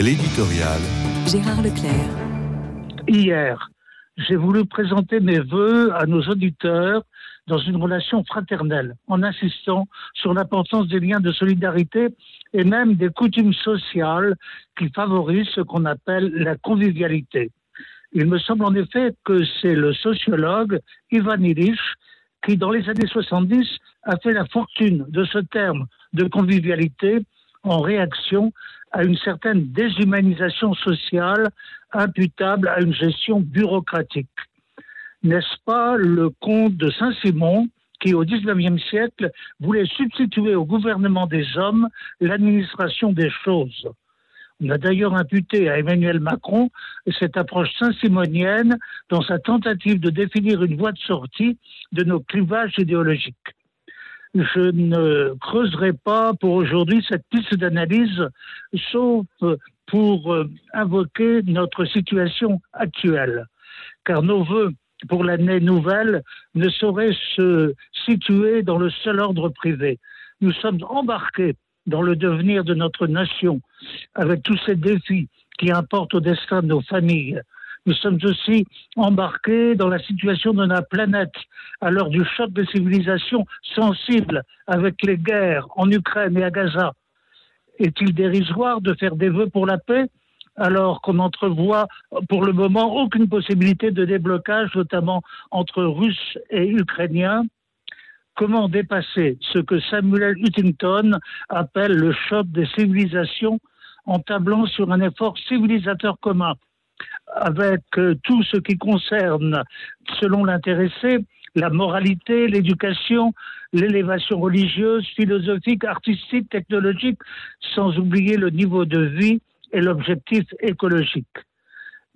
L'éditorial. Gérard Leclerc. Hier, j'ai voulu présenter mes voeux à nos auditeurs dans une relation fraternelle, en insistant sur l'importance des liens de solidarité et même des coutumes sociales qui favorisent ce qu'on appelle la convivialité. Il me semble en effet que c'est le sociologue Ivan Illich qui, dans les années 70, a fait la fortune de ce terme de convivialité en réaction à une certaine déshumanisation sociale imputable à une gestion bureaucratique. N'est-ce pas le comte de Saint-Simon qui, au XIXe siècle, voulait substituer au gouvernement des hommes l'administration des choses? On a d'ailleurs imputé à Emmanuel Macron cette approche saint-simonienne dans sa tentative de définir une voie de sortie de nos clivages idéologiques je ne creuserai pas pour aujourd'hui cette piste d'analyse, sauf pour euh, invoquer notre situation actuelle. Car nos voeux pour l'année nouvelle ne sauraient se situer dans le seul ordre privé. Nous sommes embarqués dans le devenir de notre nation, avec tous ces défis qui importent au destin de nos familles, nous sommes aussi embarqués dans la situation de notre planète à l'heure du choc des civilisations sensibles avec les guerres en Ukraine et à Gaza. Est-il dérisoire de faire des vœux pour la paix alors qu'on entrevoit pour le moment aucune possibilité de déblocage, notamment entre Russes et Ukrainiens? Comment dépasser ce que Samuel Huntington appelle le choc des civilisations en tablant sur un effort civilisateur commun? Avec euh, tout ce qui concerne, selon l'intéressé, la moralité, l'éducation, l'élévation religieuse, philosophique, artistique, technologique, sans oublier le niveau de vie et l'objectif écologique.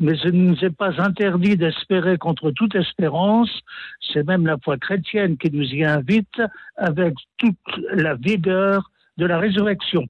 Mais il ne nous est pas interdit d'espérer contre toute espérance, c'est même la foi chrétienne qui nous y invite avec toute la vigueur de la résurrection.